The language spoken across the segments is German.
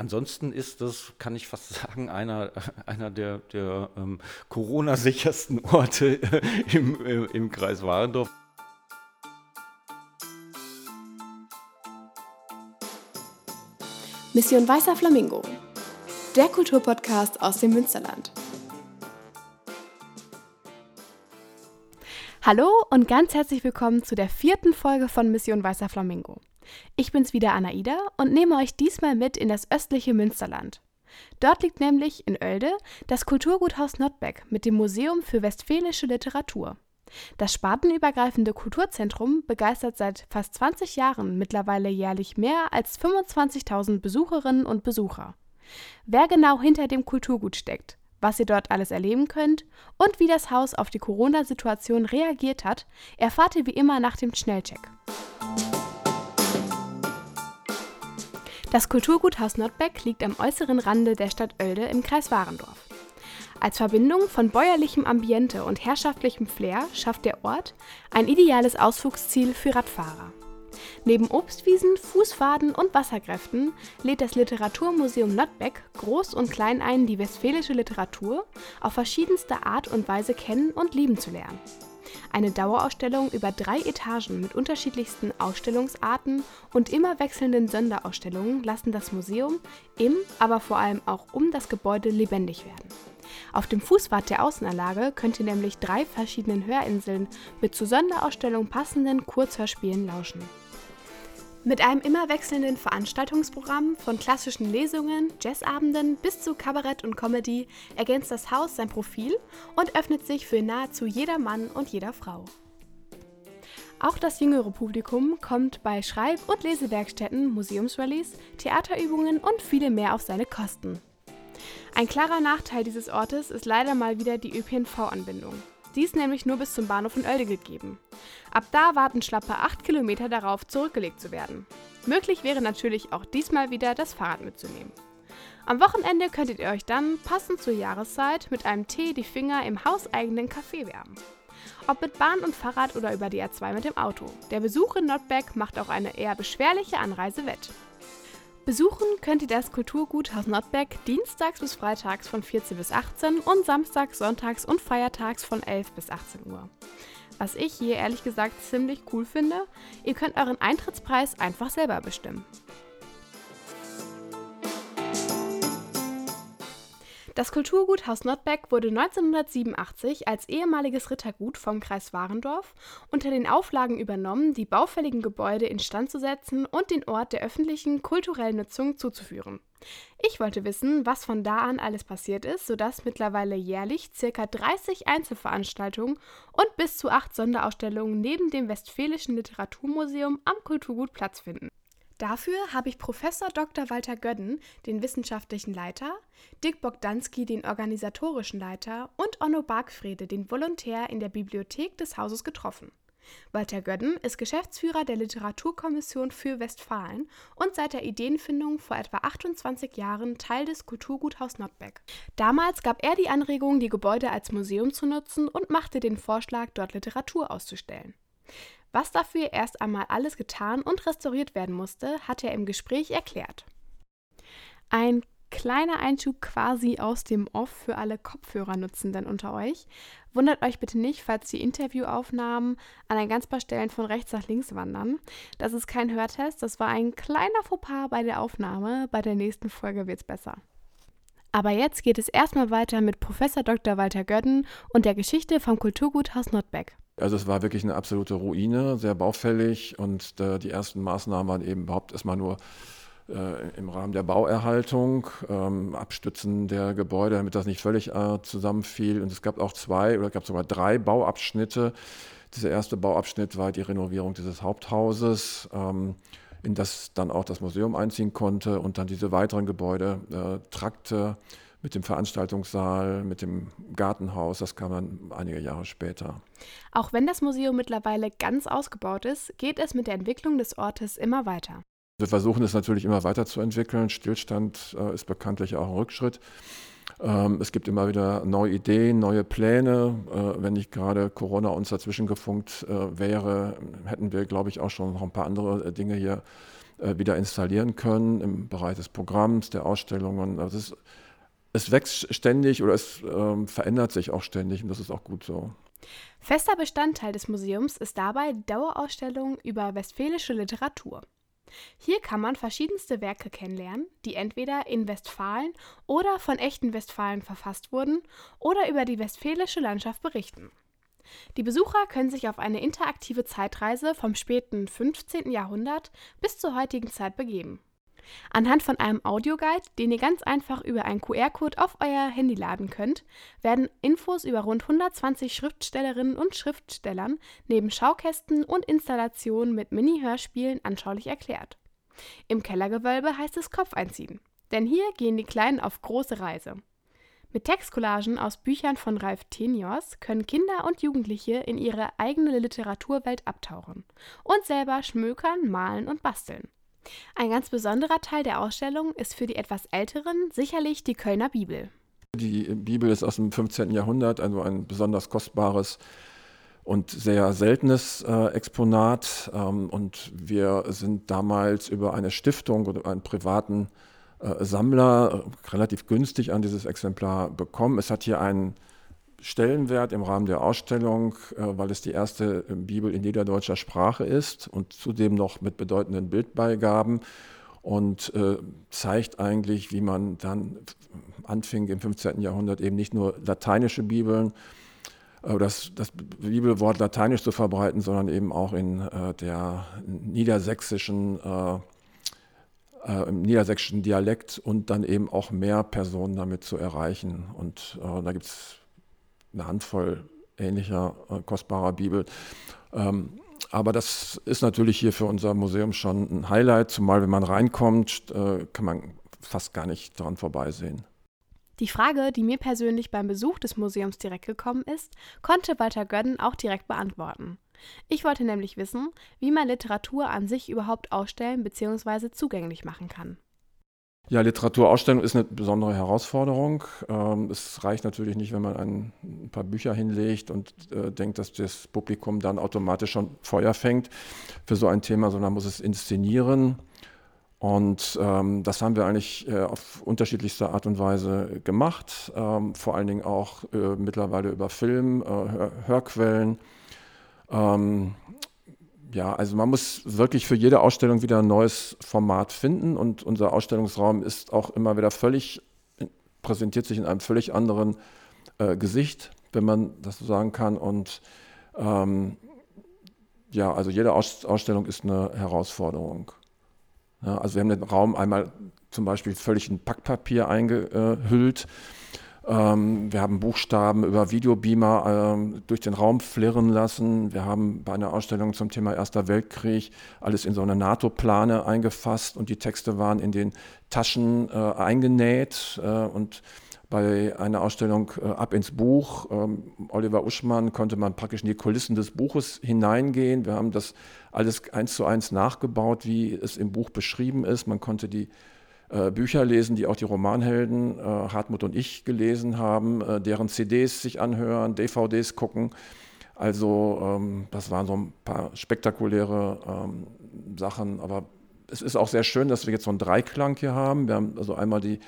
ansonsten ist das, kann ich fast sagen, einer, einer der, der ähm, Corona-sichersten Orte im, äh, im Kreis Warendorf. Mission Weißer Flamingo, der Kulturpodcast aus dem Münsterland. Hallo und ganz herzlich willkommen zu der vierten Folge von Mission Weißer Flamingo. Ich bin's wieder Anaida und nehme euch diesmal mit in das östliche Münsterland. Dort liegt nämlich in Oelde das Kulturguthaus Notbeck mit dem Museum für westfälische Literatur. Das spartenübergreifende Kulturzentrum begeistert seit fast 20 Jahren mittlerweile jährlich mehr als 25.000 Besucherinnen und Besucher. Wer genau hinter dem Kulturgut steckt, was ihr dort alles erleben könnt und wie das Haus auf die Corona-Situation reagiert hat, erfahrt ihr wie immer nach dem Schnellcheck. Das Kulturgut Haus Nordbeck liegt am äußeren Rande der Stadt Oelde im Kreis Warendorf. Als Verbindung von bäuerlichem Ambiente und herrschaftlichem Flair schafft der Ort ein ideales Ausflugsziel für Radfahrer. Neben Obstwiesen, Fußfaden und Wasserkräften lädt das Literaturmuseum Notbeck groß und klein ein, die westfälische Literatur auf verschiedenste Art und Weise kennen und lieben zu lernen. Eine Dauerausstellung über drei Etagen mit unterschiedlichsten Ausstellungsarten und immer wechselnden Sonderausstellungen lassen das Museum im, aber vor allem auch um das Gebäude lebendig werden. Auf dem Fußpfad der Außenanlage könnt ihr nämlich drei verschiedenen Hörinseln mit zu Sonderausstellung passenden Kurzhörspielen lauschen. Mit einem immer wechselnden Veranstaltungsprogramm von klassischen Lesungen, Jazzabenden bis zu Kabarett und Comedy ergänzt das Haus sein Profil und öffnet sich für nahezu jeder Mann und jeder Frau. Auch das jüngere Publikum kommt bei Schreib- und Lesewerkstätten, Museumsrallies, Theaterübungen und viele mehr auf seine Kosten. Ein klarer Nachteil dieses Ortes ist leider mal wieder die ÖPNV-Anbindung. Die ist nämlich nur bis zum Bahnhof in Oelde gegeben. Ab da warten schlappe 8 Kilometer darauf, zurückgelegt zu werden. Möglich wäre natürlich auch diesmal wieder das Fahrrad mitzunehmen. Am Wochenende könntet ihr euch dann, passend zur Jahreszeit, mit einem Tee die Finger im hauseigenen Café wärmen. Ob mit Bahn und Fahrrad oder über die A2 mit dem Auto. Der Besuch in Nordberg macht auch eine eher beschwerliche Anreise wett. Besuchen könnt ihr das Kulturgut Haus Nordbeck dienstags bis freitags von 14 bis 18 und samstags, sonntags und feiertags von 11 bis 18 Uhr. Was ich hier ehrlich gesagt ziemlich cool finde, ihr könnt euren Eintrittspreis einfach selber bestimmen. Das Kulturgut Haus Nordbeck wurde 1987 als ehemaliges Rittergut vom Kreis Warendorf unter den Auflagen übernommen, die baufälligen Gebäude instand zu setzen und den Ort der öffentlichen kulturellen Nutzung zuzuführen. Ich wollte wissen, was von da an alles passiert ist, sodass mittlerweile jährlich ca. 30 Einzelveranstaltungen und bis zu acht Sonderausstellungen neben dem Westfälischen Literaturmuseum am Kulturgut Platz finden. Dafür habe ich Professor Dr. Walter Gödden, den wissenschaftlichen Leiter, Dick Bogdanski, den organisatorischen Leiter und Onno Bargfrede, den Volontär in der Bibliothek des Hauses getroffen. Walter Gödden ist Geschäftsführer der Literaturkommission für Westfalen und seit der Ideenfindung vor etwa 28 Jahren Teil des Kulturguthaus Nordbeck. Damals gab er die Anregung, die Gebäude als Museum zu nutzen und machte den Vorschlag, dort Literatur auszustellen. Was dafür erst einmal alles getan und restauriert werden musste, hat er im Gespräch erklärt. Ein kleiner Einschub quasi aus dem Off für alle Kopfhörernutzenden unter euch. Wundert euch bitte nicht, falls die Interviewaufnahmen an ein ganz paar Stellen von rechts nach links wandern. Das ist kein Hörtest, das war ein kleiner Fauxpas bei der Aufnahme. Bei der nächsten Folge wird es besser. Aber jetzt geht es erstmal weiter mit Professor Dr. Walter Gödden und der Geschichte vom Kulturguthaus Nordbeck. Also es war wirklich eine absolute Ruine, sehr baufällig und äh, die ersten Maßnahmen waren eben überhaupt erstmal nur äh, im Rahmen der Bauerhaltung, ähm, Abstützen der Gebäude, damit das nicht völlig äh, zusammenfiel. Und es gab auch zwei oder gab sogar drei Bauabschnitte. Dieser erste Bauabschnitt war die Renovierung dieses Haupthauses, ähm, in das dann auch das Museum einziehen konnte und dann diese weiteren Gebäude, äh, Trakte, mit dem Veranstaltungssaal, mit dem Gartenhaus. Das kam dann einige Jahre später. Auch wenn das Museum mittlerweile ganz ausgebaut ist, geht es mit der Entwicklung des Ortes immer weiter. Wir versuchen es natürlich immer weiterzuentwickeln. Stillstand äh, ist bekanntlich auch ein Rückschritt. Ähm, es gibt immer wieder neue Ideen, neue Pläne. Äh, wenn nicht gerade Corona uns dazwischen gefunkt äh, wäre, hätten wir, glaube ich, auch schon noch ein paar andere äh, Dinge hier äh, wieder installieren können im Bereich des Programms, der Ausstellungen. Also es, es wächst ständig oder es ähm, verändert sich auch ständig und das ist auch gut so. Fester Bestandteil des Museums ist dabei die Dauerausstellung über westfälische Literatur. Hier kann man verschiedenste Werke kennenlernen, die entweder in Westfalen oder von echten Westfalen verfasst wurden oder über die westfälische Landschaft berichten. Die Besucher können sich auf eine interaktive Zeitreise vom späten 15. Jahrhundert bis zur heutigen Zeit begeben. Anhand von einem Audioguide, den ihr ganz einfach über einen QR-Code auf euer Handy laden könnt, werden Infos über rund 120 Schriftstellerinnen und Schriftstellern neben Schaukästen und Installationen mit Mini-Hörspielen anschaulich erklärt. Im Kellergewölbe heißt es Kopf einziehen, denn hier gehen die Kleinen auf große Reise. Mit Textcollagen aus Büchern von Ralf Tenios können Kinder und Jugendliche in ihre eigene Literaturwelt abtauchen und selber schmökern, malen und basteln. Ein ganz besonderer Teil der Ausstellung ist für die etwas Älteren sicherlich die Kölner Bibel. Die Bibel ist aus dem 15. Jahrhundert, also ein besonders kostbares und sehr seltenes äh, Exponat. Ähm, und wir sind damals über eine Stiftung oder einen privaten äh, Sammler relativ günstig an dieses Exemplar bekommen. Es hat hier einen Stellenwert im Rahmen der Ausstellung, äh, weil es die erste Bibel in niederdeutscher Sprache ist und zudem noch mit bedeutenden Bildbeigaben und äh, zeigt eigentlich, wie man dann anfing im 15. Jahrhundert eben nicht nur lateinische Bibeln, das, das Bibelwort lateinisch zu verbreiten, sondern eben auch in der niedersächsischen äh, im niedersächsischen Dialekt und dann eben auch mehr Personen damit zu erreichen. Und äh, da gibt es eine Handvoll ähnlicher äh, kostbarer Bibel. Ähm, aber das ist natürlich hier für unser Museum schon ein Highlight, zumal wenn man reinkommt, äh, kann man fast gar nicht daran vorbeisehen. Die Frage, die mir persönlich beim Besuch des Museums direkt gekommen ist, konnte Walter Gödden auch direkt beantworten. Ich wollte nämlich wissen, wie man Literatur an sich überhaupt ausstellen bzw. zugänglich machen kann. Ja, Literaturausstellung ist eine besondere Herausforderung. Ähm, es reicht natürlich nicht, wenn man ein paar Bücher hinlegt und äh, denkt, dass das Publikum dann automatisch schon Feuer fängt für so ein Thema, sondern muss es inszenieren. Und ähm, das haben wir eigentlich äh, auf unterschiedlichste Art und Weise gemacht, ähm, vor allen Dingen auch äh, mittlerweile über Film, äh, Hör Hörquellen ähm, ja, also man muss wirklich für jede Ausstellung wieder ein neues Format finden und unser Ausstellungsraum ist auch immer wieder völlig, präsentiert sich in einem völlig anderen äh, Gesicht, wenn man das so sagen kann. Und ähm, ja, also jede Aus Ausstellung ist eine Herausforderung. Ja, also wir haben den Raum einmal zum Beispiel völlig in Packpapier eingehüllt. Ähm, wir haben Buchstaben über Videobeamer ähm, durch den Raum flirren lassen. Wir haben bei einer Ausstellung zum Thema Erster Weltkrieg alles in so eine NATO-Plane eingefasst und die Texte waren in den Taschen äh, eingenäht. Äh, und bei einer Ausstellung äh, Ab ins Buch, ähm, Oliver Uschmann, konnte man praktisch in die Kulissen des Buches hineingehen. Wir haben das alles eins zu eins nachgebaut, wie es im Buch beschrieben ist. Man konnte die äh, Bücher lesen, die auch die Romanhelden äh, Hartmut und ich gelesen haben, äh, deren CDs sich anhören, DVDs gucken. Also ähm, das waren so ein paar spektakuläre ähm, Sachen, aber es ist auch sehr schön, dass wir jetzt so einen Dreiklang hier haben. Wir haben also einmal die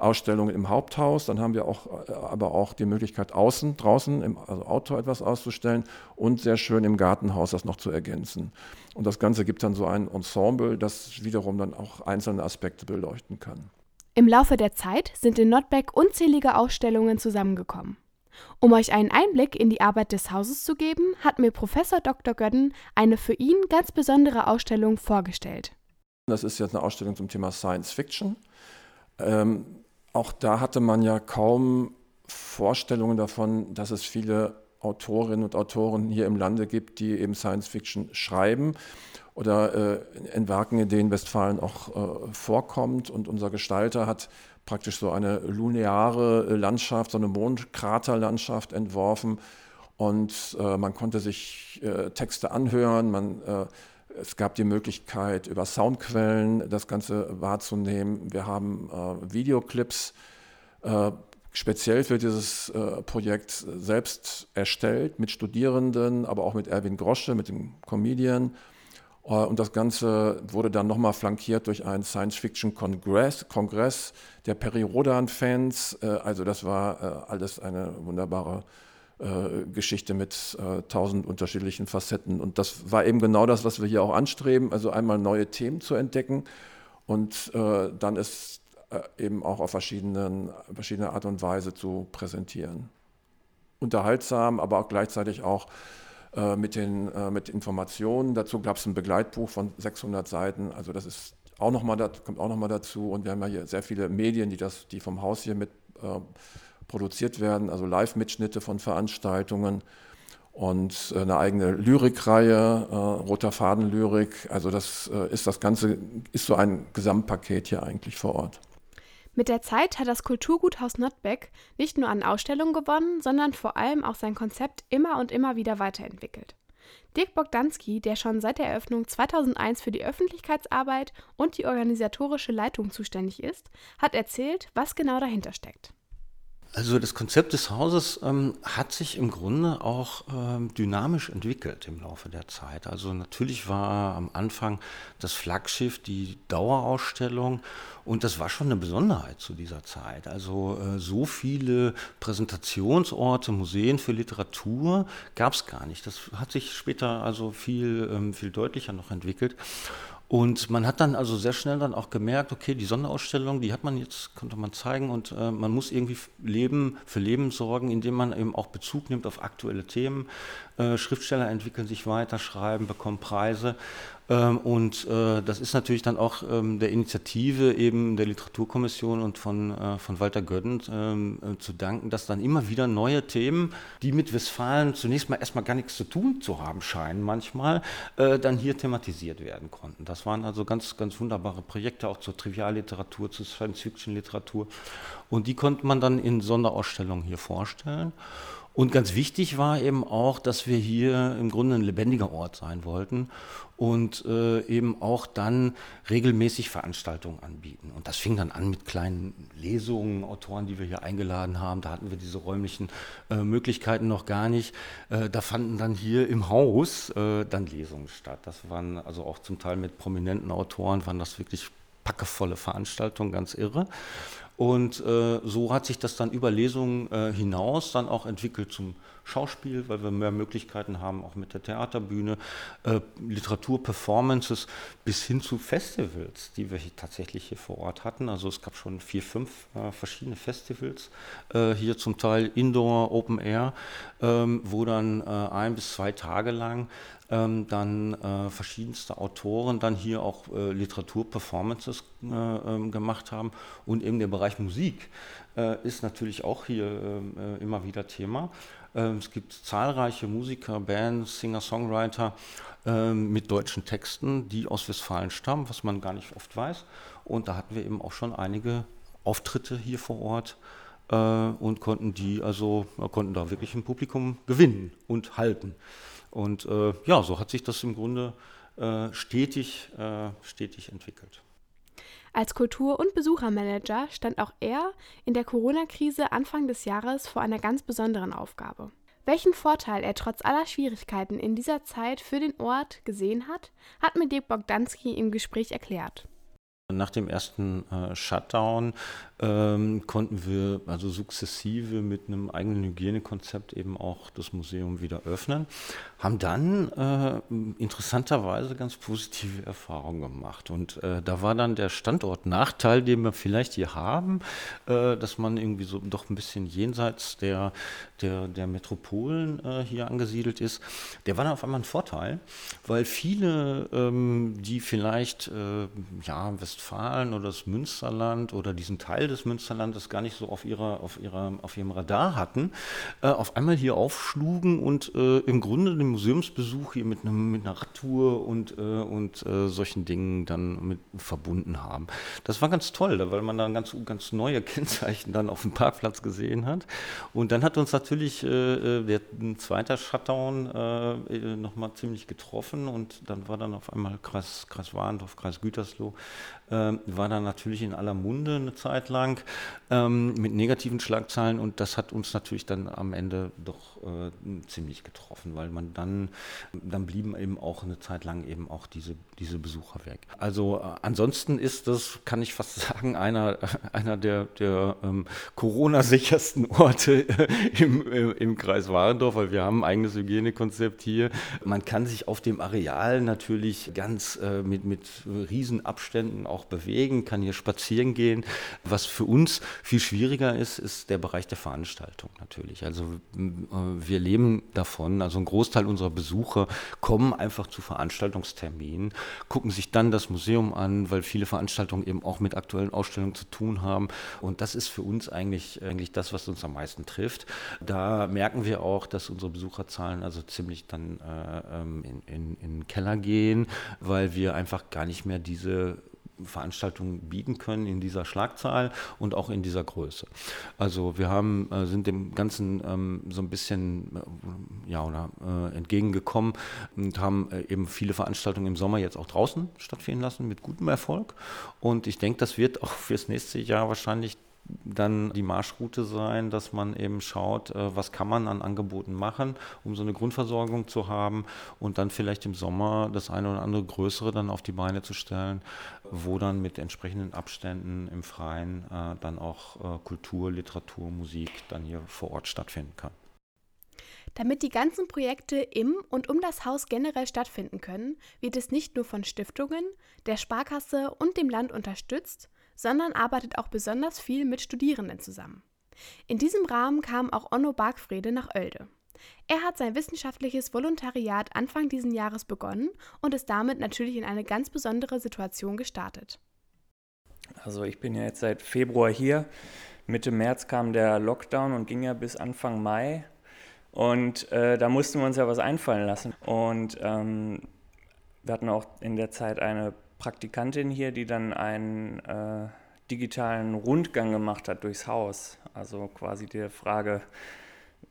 Ausstellungen im Haupthaus. Dann haben wir auch, äh, aber auch die Möglichkeit, außen, draußen im also Outdoor etwas auszustellen und sehr schön im Gartenhaus das noch zu ergänzen. Und das Ganze gibt dann so ein Ensemble, das wiederum dann auch einzelne Aspekte beleuchten kann. Im Laufe der Zeit sind in Notbeck unzählige Ausstellungen zusammengekommen. Um euch einen Einblick in die Arbeit des Hauses zu geben, hat mir Professor Dr. Gödden eine für ihn ganz besondere Ausstellung vorgestellt. Das ist jetzt eine Ausstellung zum Thema Science Fiction. Ähm, auch da hatte man ja kaum Vorstellungen davon, dass es viele Autorinnen und Autoren hier im Lande gibt, die eben Science Fiction schreiben oder äh, in Werken, in denen Westfalen auch äh, vorkommt. Und unser Gestalter hat praktisch so eine lineare Landschaft, so eine Mondkraterlandschaft entworfen. Und äh, man konnte sich äh, Texte anhören, man äh, es gab die Möglichkeit, über Soundquellen das Ganze wahrzunehmen. Wir haben äh, Videoclips äh, speziell für dieses äh, Projekt selbst erstellt, mit Studierenden, aber auch mit Erwin Grosche, mit dem Comedian. Äh, und das Ganze wurde dann nochmal flankiert durch einen Science-Fiction-Kongress Kongress der Perry Rodan-Fans. Äh, also das war äh, alles eine wunderbare Geschichte mit tausend unterschiedlichen Facetten. Und das war eben genau das, was wir hier auch anstreben, also einmal neue Themen zu entdecken und dann es eben auch auf verschiedenen, verschiedene Art und Weise zu präsentieren. Unterhaltsam, aber auch gleichzeitig auch äh, mit, den, äh, mit Informationen. Dazu gab es ein Begleitbuch von 600 Seiten. Also das ist auch noch mal, kommt auch nochmal dazu. Und wir haben ja hier sehr viele Medien, die, das, die vom Haus hier mit äh, produziert werden, also Live-Mitschnitte von Veranstaltungen und äh, eine eigene Lyrikreihe, äh, roter Faden Lyrik. Also das äh, ist das Ganze, ist so ein Gesamtpaket hier eigentlich vor Ort. Mit der Zeit hat das Kulturguthaus Notbeck nicht nur an Ausstellungen gewonnen, sondern vor allem auch sein Konzept immer und immer wieder weiterentwickelt. Dirk Bogdanski, der schon seit der Eröffnung 2001 für die Öffentlichkeitsarbeit und die organisatorische Leitung zuständig ist, hat erzählt, was genau dahinter steckt. Also das Konzept des Hauses ähm, hat sich im Grunde auch ähm, dynamisch entwickelt im Laufe der Zeit. Also natürlich war am Anfang das Flaggschiff die Dauerausstellung und das war schon eine Besonderheit zu dieser Zeit. Also äh, so viele Präsentationsorte, Museen für Literatur gab es gar nicht. Das hat sich später also viel, ähm, viel deutlicher noch entwickelt. Und man hat dann also sehr schnell dann auch gemerkt, okay, die Sonderausstellung, die hat man jetzt, konnte man zeigen und äh, man muss irgendwie Leben für Leben sorgen, indem man eben auch Bezug nimmt auf aktuelle Themen. Äh, Schriftsteller entwickeln sich weiter, schreiben, bekommen Preise und äh, das ist natürlich dann auch ähm, der Initiative eben der Literaturkommission und von, äh, von Walter Gödden ähm, äh, zu danken, dass dann immer wieder neue Themen, die mit Westfalen zunächst mal erstmal gar nichts zu tun zu haben scheinen manchmal, dann hier thematisiert werden konnten. Das waren also ganz, ganz wunderbare Projekte auch zur Trivialliteratur, zur Science-Fiction-Literatur und die konnte man dann in Sonderausstellungen hier vorstellen. Und ganz wichtig war eben auch, dass wir hier im Grunde ein lebendiger Ort sein wollten und äh, eben auch dann regelmäßig Veranstaltungen anbieten. Und das fing dann an mit kleinen Lesungen, Autoren, die wir hier eingeladen haben. Da hatten wir diese räumlichen äh, Möglichkeiten noch gar nicht. Äh, da fanden dann hier im Haus äh, dann Lesungen statt. Das waren also auch zum Teil mit prominenten Autoren, waren das wirklich packevolle Veranstaltungen, ganz irre. Und äh, so hat sich das dann über Lesungen äh, hinaus dann auch entwickelt zum Schauspiel, weil wir mehr Möglichkeiten haben, auch mit der Theaterbühne, äh, Literatur, bis hin zu Festivals, die wir hier tatsächlich hier vor Ort hatten. Also es gab schon vier, fünf äh, verschiedene Festivals, äh, hier zum Teil Indoor, Open Air, ähm, wo dann äh, ein bis zwei Tage lang ähm, dann äh, verschiedenste Autoren dann hier auch äh, Literaturperformances äh, ähm, gemacht haben und eben der Bereich Musik äh, ist natürlich auch hier ähm, äh, immer wieder Thema. Ähm, es gibt zahlreiche Musiker, Bands, Singer, Songwriter ähm, mit deutschen Texten, die aus Westfalen stammen, was man gar nicht oft weiß. Und da hatten wir eben auch schon einige Auftritte hier vor Ort äh, und konnten die also konnten da wirklich ein Publikum gewinnen und halten. Und äh, ja, so hat sich das im Grunde äh, stetig, äh, stetig entwickelt. Als Kultur- und Besuchermanager stand auch er in der Corona-Krise Anfang des Jahres vor einer ganz besonderen Aufgabe. Welchen Vorteil er trotz aller Schwierigkeiten in dieser Zeit für den Ort gesehen hat, hat mir Dirk Bogdanski im Gespräch erklärt. Nach dem ersten äh, Shutdown ähm, konnten wir also sukzessive mit einem eigenen Hygienekonzept eben auch das Museum wieder öffnen, haben dann äh, interessanterweise ganz positive Erfahrungen gemacht. Und äh, da war dann der Standortnachteil, den wir vielleicht hier haben, äh, dass man irgendwie so doch ein bisschen jenseits der, der, der Metropolen äh, hier angesiedelt ist, der war dann auf einmal ein Vorteil, weil viele, ähm, die vielleicht äh, ja, Westfalen oder das Münsterland oder diesen Teil des Münsterlandes gar nicht so auf, ihrer, auf, ihrer, auf ihrem Radar hatten, äh, auf einmal hier aufschlugen und äh, im Grunde den Museumsbesuch hier mit, einem, mit einer Radtour und, äh, und äh, solchen Dingen dann mit verbunden haben. Das war ganz toll, weil man dann ganz, ganz neue Kennzeichen dann auf dem Parkplatz gesehen hat. Und dann hat uns natürlich äh, äh, der zweite Shutdown äh, nochmal ziemlich getroffen und dann war dann auf einmal Kreis, Kreis Warendorf, Kreis Gütersloh äh, war dann natürlich in aller Munde eine Zeit lang ähm, mit negativen Schlagzeilen und das hat uns natürlich dann am Ende doch äh, ziemlich getroffen, weil man dann, dann blieben eben auch eine Zeit lang eben auch diese, diese Besucher weg. Also äh, ansonsten ist das, kann ich fast sagen, einer, einer der, der ähm, Corona-sichersten Orte im, im, im Kreis Warendorf, weil wir haben ein eigenes Hygienekonzept hier. Man kann sich auf dem Areal natürlich ganz äh, mit, mit Riesenabständen auch bewegen, kann hier spazieren gehen. Was für uns viel schwieriger ist, ist der Bereich der Veranstaltung natürlich. Also äh, wir leben davon, also ein Großteil unserer Besucher kommen einfach zu Veranstaltungsterminen, gucken sich dann das Museum an, weil viele Veranstaltungen eben auch mit aktuellen Ausstellungen zu tun haben. Und das ist für uns eigentlich, eigentlich das, was uns am meisten trifft. Da merken wir auch, dass unsere Besucherzahlen also ziemlich dann äh, ähm, in, in, in den Keller gehen, weil wir einfach gar nicht mehr diese Veranstaltungen bieten können in dieser Schlagzahl und auch in dieser Größe. Also wir haben, äh, sind dem Ganzen ähm, so ein bisschen äh, ja, oder, äh, entgegengekommen und haben äh, eben viele Veranstaltungen im Sommer jetzt auch draußen stattfinden lassen mit gutem Erfolg. Und ich denke, das wird auch fürs nächste Jahr wahrscheinlich dann die Marschroute sein, dass man eben schaut, äh, was kann man an Angeboten machen, um so eine Grundversorgung zu haben und dann vielleicht im Sommer das eine oder andere größere dann auf die Beine zu stellen, wo dann mit entsprechenden Abständen im Freien äh, dann auch äh, Kultur, Literatur, Musik dann hier vor Ort stattfinden kann. Damit die ganzen Projekte im und um das Haus generell stattfinden können, wird es nicht nur von Stiftungen, der Sparkasse und dem Land unterstützt, sondern arbeitet auch besonders viel mit Studierenden zusammen. In diesem Rahmen kam auch Onno Bargfrede nach Oelde. Er hat sein wissenschaftliches Volontariat Anfang dieses Jahres begonnen und ist damit natürlich in eine ganz besondere Situation gestartet. Also ich bin ja jetzt seit Februar hier. Mitte März kam der Lockdown und ging ja bis Anfang Mai. Und äh, da mussten wir uns ja was einfallen lassen. Und ähm, wir hatten auch in der Zeit eine Praktikantin hier, die dann einen äh, digitalen Rundgang gemacht hat durchs Haus. Also quasi die Frage,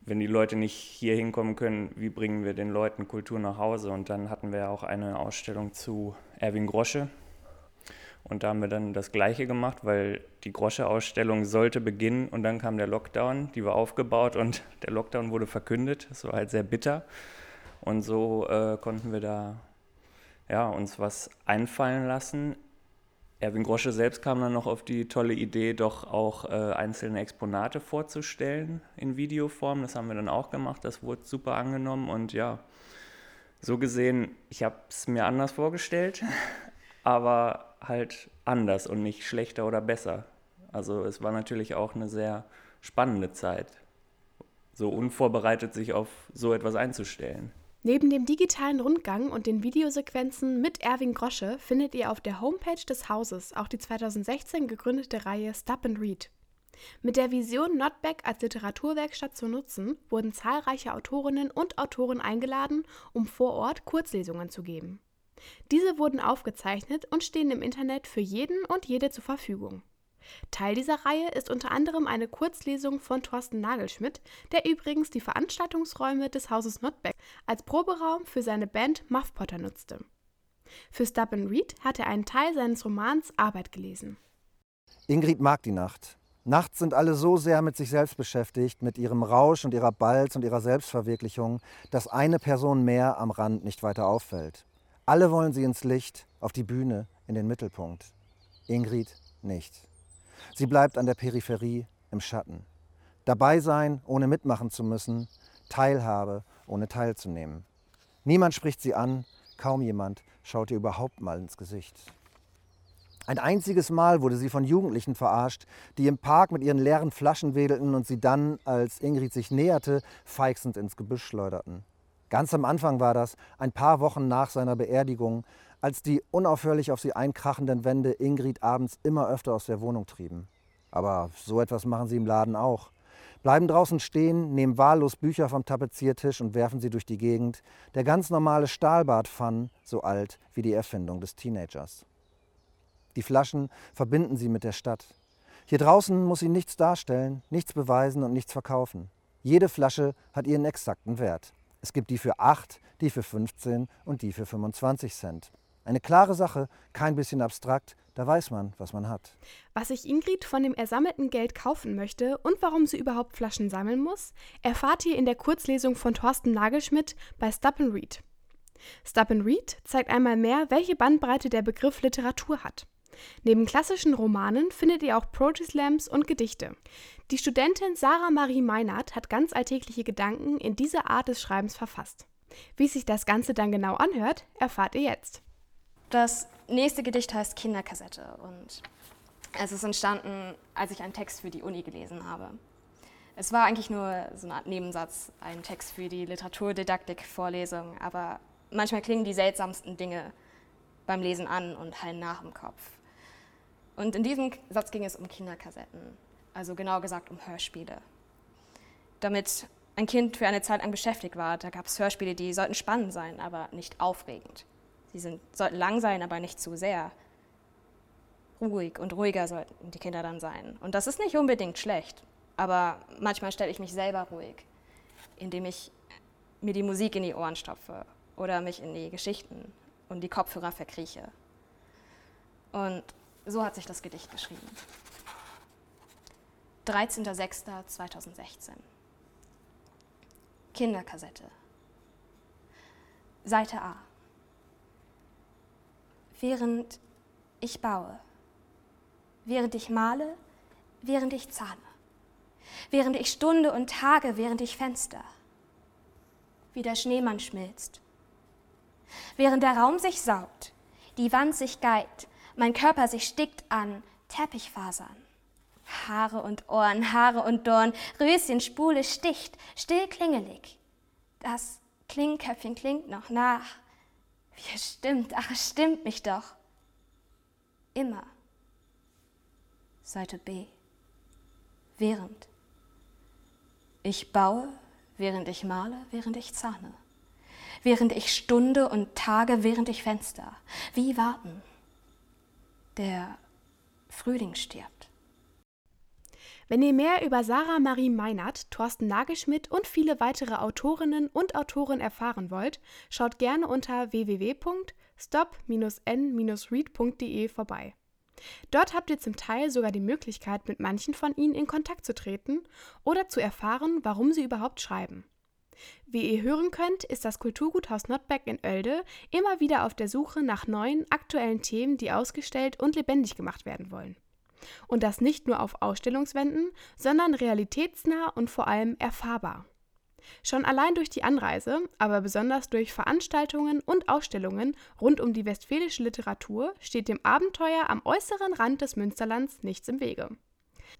wenn die Leute nicht hier hinkommen können, wie bringen wir den Leuten Kultur nach Hause? Und dann hatten wir auch eine Ausstellung zu Erwin Grosche. Und da haben wir dann das Gleiche gemacht, weil die Grosche-Ausstellung sollte beginnen und dann kam der Lockdown, die war aufgebaut und der Lockdown wurde verkündet. Das war halt sehr bitter. Und so äh, konnten wir da ja, uns was einfallen lassen. Erwin Grosche selbst kam dann noch auf die tolle Idee, doch auch äh, einzelne Exponate vorzustellen in Videoform. Das haben wir dann auch gemacht. Das wurde super angenommen und ja, so gesehen, ich habe es mir anders vorgestellt, aber halt anders und nicht schlechter oder besser. Also es war natürlich auch eine sehr spannende Zeit, so unvorbereitet sich auf so etwas einzustellen. Neben dem digitalen Rundgang und den Videosequenzen mit Erwin Grosche findet ihr auf der Homepage des Hauses auch die 2016 gegründete Reihe Stop and Read. Mit der Vision, Notback als Literaturwerkstatt zu nutzen, wurden zahlreiche Autorinnen und Autoren eingeladen, um vor Ort Kurzlesungen zu geben. Diese wurden aufgezeichnet und stehen im Internet für jeden und jede zur Verfügung. Teil dieser Reihe ist unter anderem eine Kurzlesung von Thorsten Nagelschmidt, der übrigens die Veranstaltungsräume des Hauses Notbeck als Proberaum für seine Band Muff Potter nutzte. Für Stub Read hat er einen Teil seines Romans Arbeit gelesen. Ingrid mag die Nacht. Nachts sind alle so sehr mit sich selbst beschäftigt, mit ihrem Rausch und ihrer Balz und ihrer Selbstverwirklichung, dass eine Person mehr am Rand nicht weiter auffällt. Alle wollen sie ins Licht, auf die Bühne, in den Mittelpunkt. Ingrid nicht. Sie bleibt an der Peripherie im Schatten. Dabei sein, ohne mitmachen zu müssen, Teilhabe, ohne teilzunehmen. Niemand spricht sie an, kaum jemand schaut ihr überhaupt mal ins Gesicht. Ein einziges Mal wurde sie von Jugendlichen verarscht, die im Park mit ihren leeren Flaschen wedelten und sie dann, als Ingrid sich näherte, feixend ins Gebüsch schleuderten. Ganz am Anfang war das, ein paar Wochen nach seiner Beerdigung, als die unaufhörlich auf sie einkrachenden Wände Ingrid abends immer öfter aus der Wohnung trieben. Aber so etwas machen sie im Laden auch. Bleiben draußen stehen, nehmen wahllos Bücher vom Tapeziertisch und werfen sie durch die Gegend. Der ganz normale Stahlbad-Fun, so alt wie die Erfindung des Teenagers. Die Flaschen verbinden sie mit der Stadt. Hier draußen muss sie nichts darstellen, nichts beweisen und nichts verkaufen. Jede Flasche hat ihren exakten Wert. Es gibt die für 8, die für 15 und die für 25 Cent. Eine klare Sache, kein bisschen abstrakt, da weiß man, was man hat. Was sich Ingrid von dem ersammelten Geld kaufen möchte und warum sie überhaupt Flaschen sammeln muss, erfahrt ihr in der Kurzlesung von Thorsten Nagelschmidt bei Stop and Read. Stop and Read zeigt einmal mehr, welche Bandbreite der Begriff Literatur hat. Neben klassischen Romanen findet ihr auch Poetry Slams und Gedichte. Die Studentin Sarah Marie Meinert hat ganz alltägliche Gedanken in dieser Art des Schreibens verfasst. Wie sich das Ganze dann genau anhört, erfahrt ihr jetzt. Das nächste Gedicht heißt Kinderkassette und es ist entstanden, als ich einen Text für die Uni gelesen habe. Es war eigentlich nur so eine Art Nebensatz, ein Text für die Literaturdidaktik-Vorlesung, aber manchmal klingen die seltsamsten Dinge beim Lesen an und hallen nach im Kopf. Und in diesem Satz ging es um Kinderkassetten, also genau gesagt um Hörspiele. Damit ein Kind für eine Zeit lang beschäftigt war, da gab es Hörspiele, die sollten spannend sein, aber nicht aufregend. Sie sind, sollten lang sein, aber nicht zu sehr. Ruhig und ruhiger sollten die Kinder dann sein. Und das ist nicht unbedingt schlecht, aber manchmal stelle ich mich selber ruhig, indem ich mir die Musik in die Ohren stopfe oder mich in die Geschichten und die Kopfhörer verkrieche. Und so hat sich das Gedicht geschrieben. 13.06.2016 Kinderkassette Seite A Während ich baue, während ich male, während ich zahne, während ich Stunde und Tage, während ich Fenster, wie der Schneemann schmilzt, während der Raum sich saugt, die Wand sich geilt, mein Körper sich stickt an Teppichfasern. Haare und Ohren, Haare und Dorn, Röschen, Spule sticht, still klingelig. Das Klingköpfchen klingt noch nach. Es stimmt, ach, es stimmt mich doch. Immer. Seite B. Während. Ich baue, während ich male, während ich zahne. Während ich Stunde und Tage, während ich Fenster. Wie warten. Der Frühling stirbt. Wenn ihr mehr über Sarah Marie Meinert, Thorsten Nagelschmidt und viele weitere Autorinnen und Autoren erfahren wollt, schaut gerne unter www.stop-n-read.de vorbei. Dort habt ihr zum Teil sogar die Möglichkeit, mit manchen von ihnen in Kontakt zu treten oder zu erfahren, warum sie überhaupt schreiben. Wie ihr hören könnt, ist das Kulturguthaus Notbeck in Oelde immer wieder auf der Suche nach neuen, aktuellen Themen, die ausgestellt und lebendig gemacht werden wollen. Und das nicht nur auf Ausstellungswänden, sondern realitätsnah und vor allem erfahrbar. Schon allein durch die Anreise, aber besonders durch Veranstaltungen und Ausstellungen rund um die westfälische Literatur steht dem Abenteuer am äußeren Rand des Münsterlands nichts im Wege.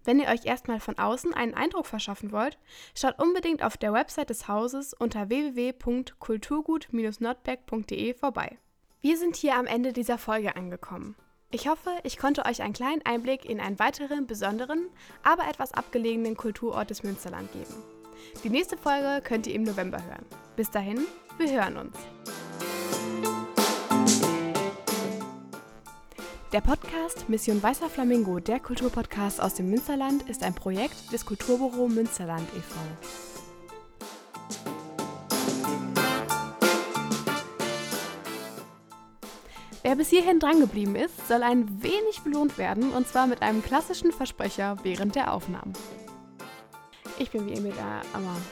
Wenn ihr euch erstmal von außen einen Eindruck verschaffen wollt, schaut unbedingt auf der Website des Hauses unter www.kulturgut-nordberg.de vorbei. Wir sind hier am Ende dieser Folge angekommen. Ich hoffe, ich konnte euch einen kleinen Einblick in einen weiteren, besonderen, aber etwas abgelegenen Kulturort des Münsterland geben. Die nächste Folge könnt ihr im November hören. Bis dahin, wir hören uns. Der Podcast Mission Weißer Flamingo, der Kulturpodcast aus dem Münsterland, ist ein Projekt des Kulturbüro Münsterland e.V. Wer bis hierhin drangeblieben ist, soll ein wenig belohnt werden und zwar mit einem klassischen Versprecher während der Aufnahmen. Ich bin wie immer der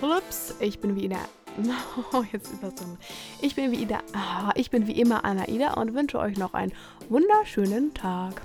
Ups, ich bin wie in der Oh, jetzt überzogen. Ich bin wie Ida, ah, ich bin wie immer Anaida und wünsche euch noch einen wunderschönen Tag.